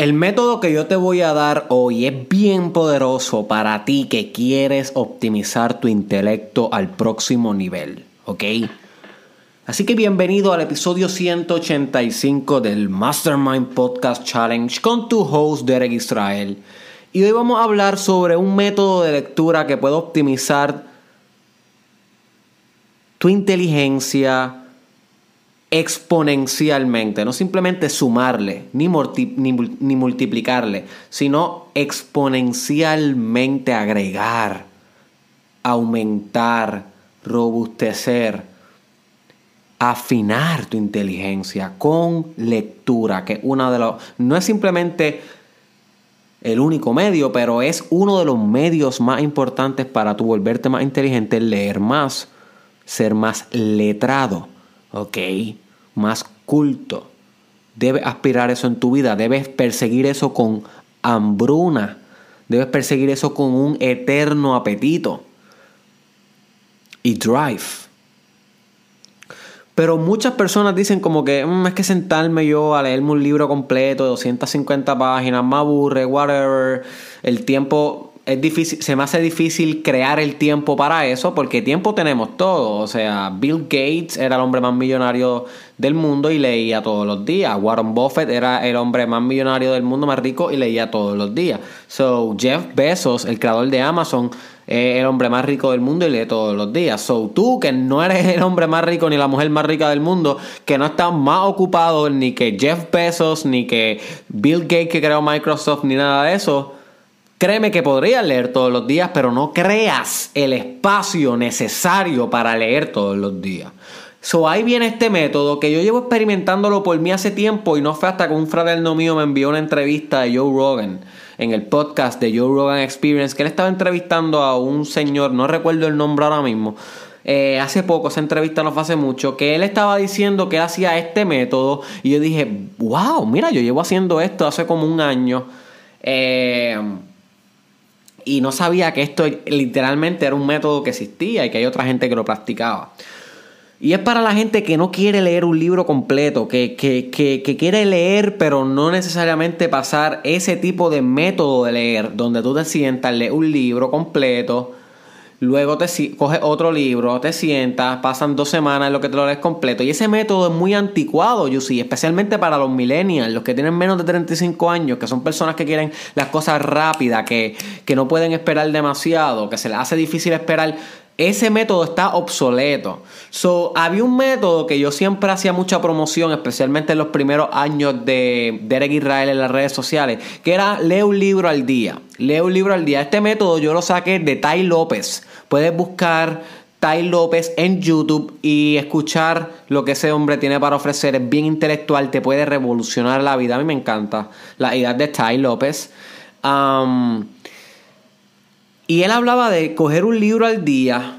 El método que yo te voy a dar hoy es bien poderoso para ti que quieres optimizar tu intelecto al próximo nivel, ¿ok? Así que bienvenido al episodio 185 del Mastermind Podcast Challenge con tu host Derek Israel. Y hoy vamos a hablar sobre un método de lectura que puede optimizar tu inteligencia, exponencialmente, no simplemente sumarle ni, ni, multiplicarle, sino exponencialmente agregar, aumentar, robustecer, afinar tu inteligencia con lectura, que una de los no es simplemente el único medio, pero es uno de los medios más importantes para tu volverte más inteligente, leer más, ser más letrado ¿ok? Más culto. Debes aspirar eso en tu vida, debes perseguir eso con hambruna, debes perseguir eso con un eterno apetito y drive. Pero muchas personas dicen como que mm, es que sentarme yo a leerme un libro completo de 250 páginas, me aburre, whatever. El tiempo es difícil, se me hace difícil crear el tiempo para eso, porque tiempo tenemos todo. O sea, Bill Gates era el hombre más millonario del mundo y leía todos los días. Warren Buffett era el hombre más millonario del mundo, más rico y leía todos los días. So, Jeff Bezos, el creador de Amazon, es el hombre más rico del mundo y lee todos los días. So, tú, que no eres el hombre más rico ni la mujer más rica del mundo, que no estás más ocupado ni que Jeff Bezos, ni que Bill Gates que creó Microsoft, ni nada de eso Créeme que podrías leer todos los días, pero no creas el espacio necesario para leer todos los días. So ahí viene este método que yo llevo experimentándolo por mí hace tiempo y no fue hasta que un fraterno mío me envió una entrevista de Joe Rogan en el podcast de Joe Rogan Experience que él estaba entrevistando a un señor, no recuerdo el nombre ahora mismo, eh, hace poco, esa entrevista no fue hace mucho, que él estaba diciendo que hacía este método y yo dije, wow, mira, yo llevo haciendo esto hace como un año. Eh, y no sabía que esto literalmente era un método que existía y que hay otra gente que lo practicaba. Y es para la gente que no quiere leer un libro completo, que, que, quiere leer pero no necesariamente pasar ese tipo de método de leer, donde tú te sientas, lees un libro completo, Luego te coges otro libro, te sientas, pasan dos semanas en lo que te lo lees completo. Y ese método es muy anticuado, yo sí, especialmente para los millennials, los que tienen menos de 35 años, que son personas que quieren las cosas rápidas, que, que no pueden esperar demasiado, que se les hace difícil esperar ese método está obsoleto. So, había un método que yo siempre hacía mucha promoción, especialmente en los primeros años de Derek Israel en las redes sociales, que era lee un libro al día. Lee un libro al día. Este método yo lo saqué de Tai López. Puedes buscar Tai López en YouTube y escuchar lo que ese hombre tiene para ofrecer. Es bien intelectual, te puede revolucionar la vida. A mí me encanta la idea de Tai López. Um, y él hablaba de coger un libro al día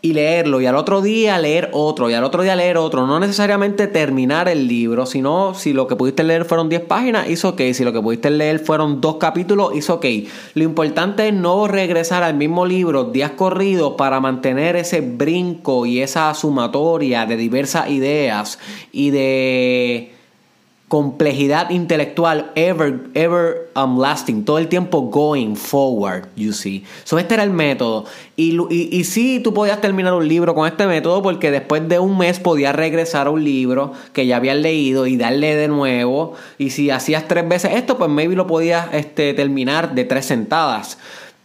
y leerlo, y al otro día leer otro, y al otro día leer otro. No necesariamente terminar el libro, sino si lo que pudiste leer fueron 10 páginas, hizo ok. Si lo que pudiste leer fueron dos capítulos, hizo ok. Lo importante es no regresar al mismo libro días corridos para mantener ese brinco y esa sumatoria de diversas ideas y de complejidad intelectual ever, ever um, lasting, todo el tiempo going forward, you see. So, este era el método. Y, y, y sí, tú podías terminar un libro con este método porque después de un mes podías regresar a un libro que ya habías leído y darle de nuevo. Y si hacías tres veces esto, pues maybe lo podías este, terminar de tres sentadas.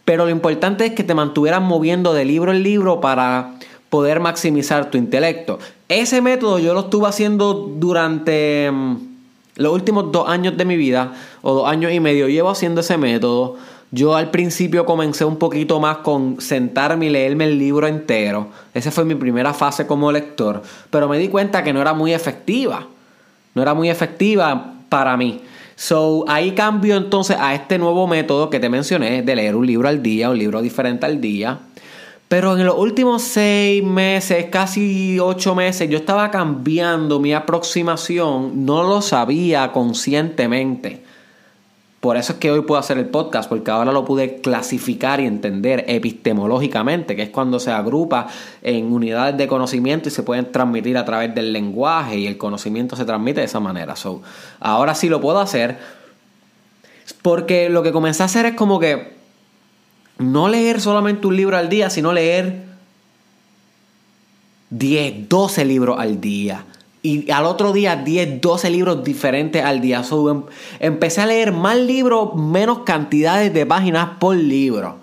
Pero lo importante es que te mantuvieras moviendo de libro en libro para poder maximizar tu intelecto. Ese método yo lo estuve haciendo durante mm, los últimos dos años de mi vida, o dos años y medio, llevo haciendo ese método. Yo al principio comencé un poquito más con sentarme y leerme el libro entero. Esa fue mi primera fase como lector. Pero me di cuenta que no era muy efectiva. No era muy efectiva para mí. So, ahí cambio entonces a este nuevo método que te mencioné de leer un libro al día, un libro diferente al día. Pero en los últimos seis meses, casi ocho meses, yo estaba cambiando mi aproximación. No lo sabía conscientemente. Por eso es que hoy puedo hacer el podcast, porque ahora lo pude clasificar y entender epistemológicamente, que es cuando se agrupa en unidades de conocimiento y se pueden transmitir a través del lenguaje y el conocimiento se transmite de esa manera. So, ahora sí lo puedo hacer Porque lo que comencé a hacer es como que no leer solamente un libro al día, sino leer 10, 12 libros al día. Y al otro día 10, 12 libros diferentes al día. Em, empecé a leer más libros, menos cantidades de páginas por libro.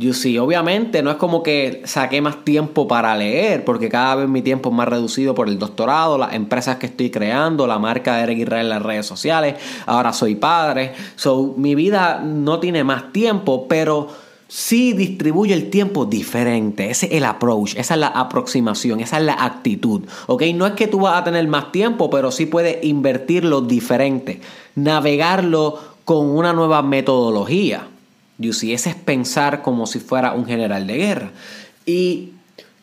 Yo sí, obviamente no es como que saqué más tiempo para leer, porque cada vez mi tiempo es más reducido por el doctorado, las empresas que estoy creando, la marca de Eric Israel en las redes sociales, ahora soy padre. So, mi vida no tiene más tiempo, pero sí distribuye el tiempo diferente. Ese es el approach, esa es la aproximación, esa es la actitud. ¿Ok? No es que tú vas a tener más tiempo, pero sí puedes invertirlo diferente, navegarlo con una nueva metodología. You ese es pensar como si fuera un general de guerra. Y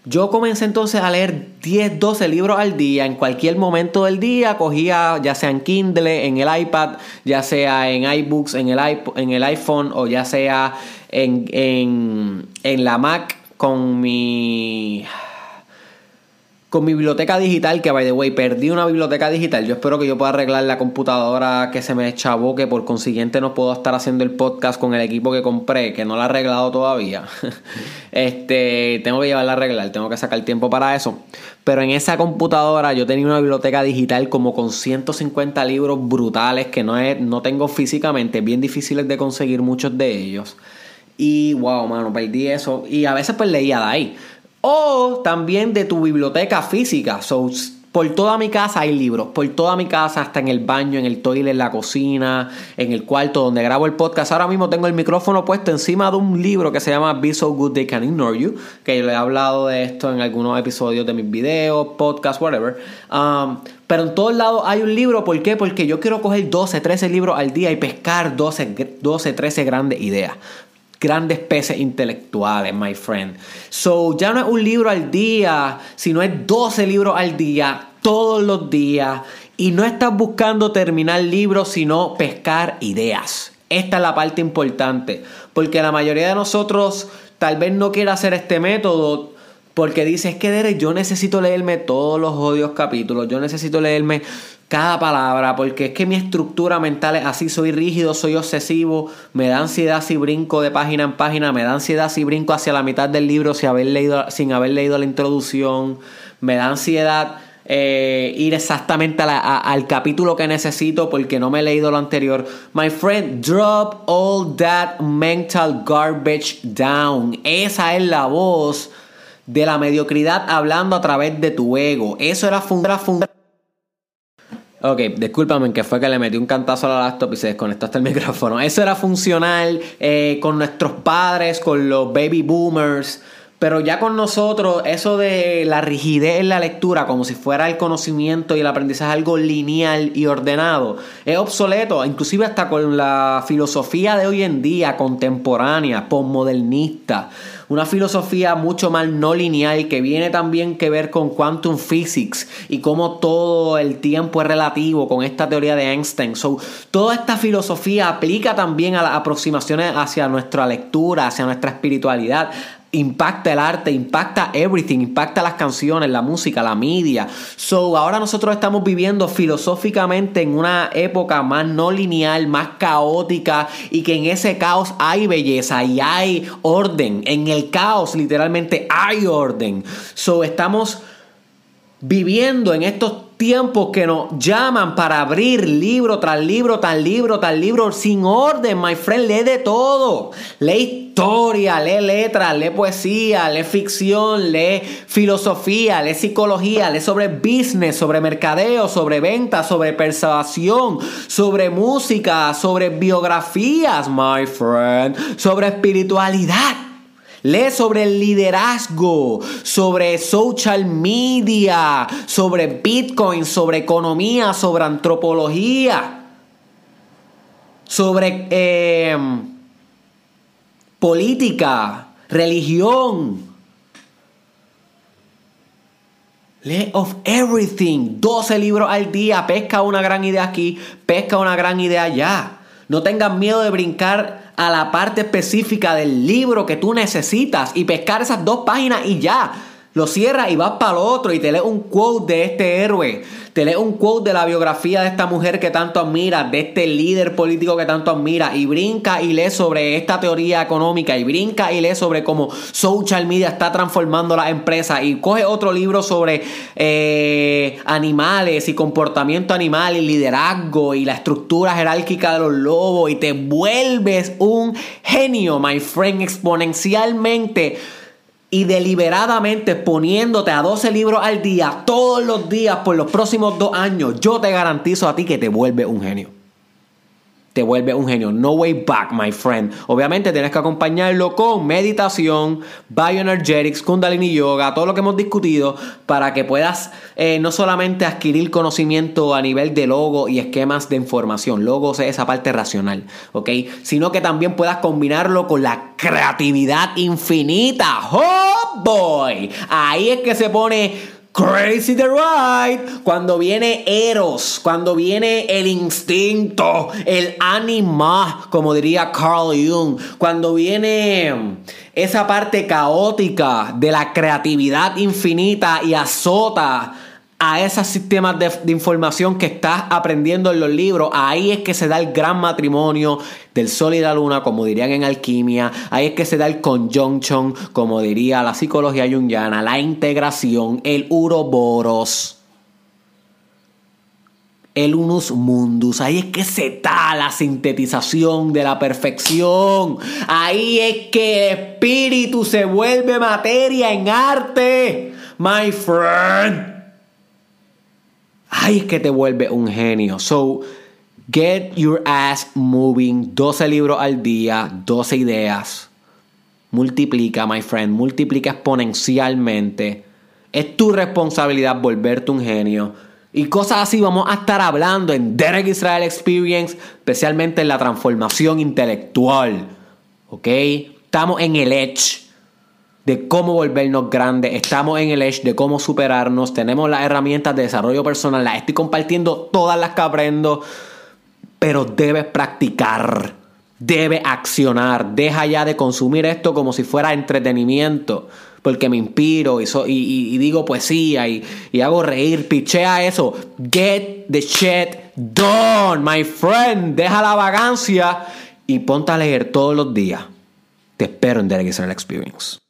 yo comencé entonces a leer 10, 12 libros al día, en cualquier momento del día, cogía ya sea en Kindle, en el iPad, ya sea en iBooks, en el, en el iPhone o ya sea en, en, en la Mac con mi con mi biblioteca digital, que by the way, perdí una biblioteca digital. Yo espero que yo pueda arreglar la computadora que se me que por consiguiente no puedo estar haciendo el podcast con el equipo que compré, que no la he arreglado todavía. este, tengo que llevarla a arreglar, tengo que sacar tiempo para eso. Pero en esa computadora yo tenía una biblioteca digital como con 150 libros brutales que no, no tengo físicamente, bien difíciles de conseguir muchos de ellos. Y wow, mano, perdí eso. Y a veces pues leía de ahí. O también de tu biblioteca física. So, por toda mi casa hay libros, por toda mi casa, hasta en el baño, en el toilet, en la cocina, en el cuarto donde grabo el podcast. Ahora mismo tengo el micrófono puesto encima de un libro que se llama Be So Good They Can Ignore You, que yo le he hablado de esto en algunos episodios de mis videos, podcast, whatever. Um, pero en todos lados hay un libro, ¿por qué? Porque yo quiero coger 12, 13 libros al día y pescar 12, 12 13 grandes ideas grandes peces intelectuales, my friend. So, ya no es un libro al día, sino es 12 libros al día, todos los días. Y no estás buscando terminar libros, sino pescar ideas. Esta es la parte importante, porque la mayoría de nosotros tal vez no quiera hacer este método porque dice, es que Derek, yo necesito leerme todos los odios capítulos, yo necesito leerme cada palabra, porque es que mi estructura mental es así, soy rígido, soy obsesivo, me da ansiedad si brinco de página en página, me da ansiedad si brinco hacia la mitad del libro sin haber leído, sin haber leído la introducción, me da ansiedad eh, ir exactamente al capítulo que necesito porque no me he leído lo anterior. My friend, drop all that mental garbage down. Esa es la voz de la mediocridad hablando a través de tu ego. Eso era fundar Ok, discúlpame que fue que le metí un cantazo a la laptop y se desconectó hasta el micrófono. Eso era funcional eh, con nuestros padres, con los baby boomers. Pero ya con nosotros, eso de la rigidez en la lectura, como si fuera el conocimiento y el aprendizaje algo lineal y ordenado, es obsoleto, inclusive hasta con la filosofía de hoy en día, contemporánea, postmodernista una filosofía mucho más no lineal que viene también que ver con quantum physics y cómo todo el tiempo es relativo con esta teoría de Einstein. So, toda esta filosofía aplica también a las aproximaciones hacia nuestra lectura, hacia nuestra espiritualidad, impacta el arte, impacta everything, impacta las canciones, la música, la media. So, ahora nosotros estamos viviendo filosóficamente en una época más no lineal, más caótica y que en ese caos hay belleza y hay orden. En el caos literalmente hay orden. So, estamos viviendo en estos tiempos que nos llaman para abrir libro tras libro, tal libro, tal libro, sin orden, my friend, lee de todo. Lee historia, lee letras, lee poesía, lee ficción, lee filosofía, lee psicología, lee sobre business, sobre mercadeo, sobre ventas, sobre persuasión, sobre música, sobre biografías, my friend, sobre espiritualidad. Lee sobre el liderazgo, sobre social media, sobre Bitcoin, sobre economía, sobre antropología, sobre em, política, religión. Lee of everything. 12 libros al día. Pesca una gran idea aquí, pesca una gran idea allá. No tengas miedo de brincar a la parte específica del libro que tú necesitas y pescar esas dos páginas y ya. Lo cierras y vas para el otro y te lees un quote de este héroe. Te lees un quote de la biografía de esta mujer que tanto admiras, de este líder político que tanto admiras. Y brinca y lees sobre esta teoría económica. Y brinca y lees sobre cómo social media está transformando las empresas. Y coge otro libro sobre eh, animales y comportamiento animal y liderazgo y la estructura jerárquica de los lobos. Y te vuelves un genio, my friend, exponencialmente y deliberadamente poniéndote a 12 libros al día todos los días por los próximos dos años, yo te garantizo a ti que te vuelve un genio te vuelve un genio. No way back, my friend. Obviamente tienes que acompañarlo con meditación, bioenergetics, kundalini yoga, todo lo que hemos discutido para que puedas eh, no solamente adquirir conocimiento a nivel de logo y esquemas de información, logos es esa parte racional, ¿ok? Sino que también puedas combinarlo con la creatividad infinita. ¡Oh, boy! Ahí es que se pone Crazy the Ride, cuando viene Eros, cuando viene el instinto, el anima, como diría Carl Jung, cuando viene esa parte caótica de la creatividad infinita y azota a esos sistemas de, información que estás aprendiendo en los libros, ahí es que se da el gran matrimonio del Sol y la Luna, como dirían en alquimia, ahí es que se da el conjunction, como diría la psicología junguiana, la integración, el uroboros, el unus mundus, ahí es que se da la sintetización de la perfección, ahí es que el espíritu se vuelve materia en arte, my friend. Ay, es que te vuelve un genio. So, get your ass moving. 12 libros al día, 12 ideas. Multiplica, my friend. Multiplica exponencialmente. Es tu responsabilidad volverte un genio. Y cosas así vamos a estar hablando en Derek Israel Experience, especialmente en la transformación intelectual. ¿Ok? Estamos en el edge de cómo volvernos grandes, estamos en el edge de cómo superarnos, tenemos las herramientas de desarrollo personal, las estoy compartiendo todas las que aprendo, pero debes practicar, debes accionar, deja ya de consumir esto como si fuera entretenimiento, porque me inspiro y, y, digo poesía y, y hago reír, pichea eso, get the shit done, my friend, deja la vagancia y ponte a leer todos los días. Te espero en Derek Experience.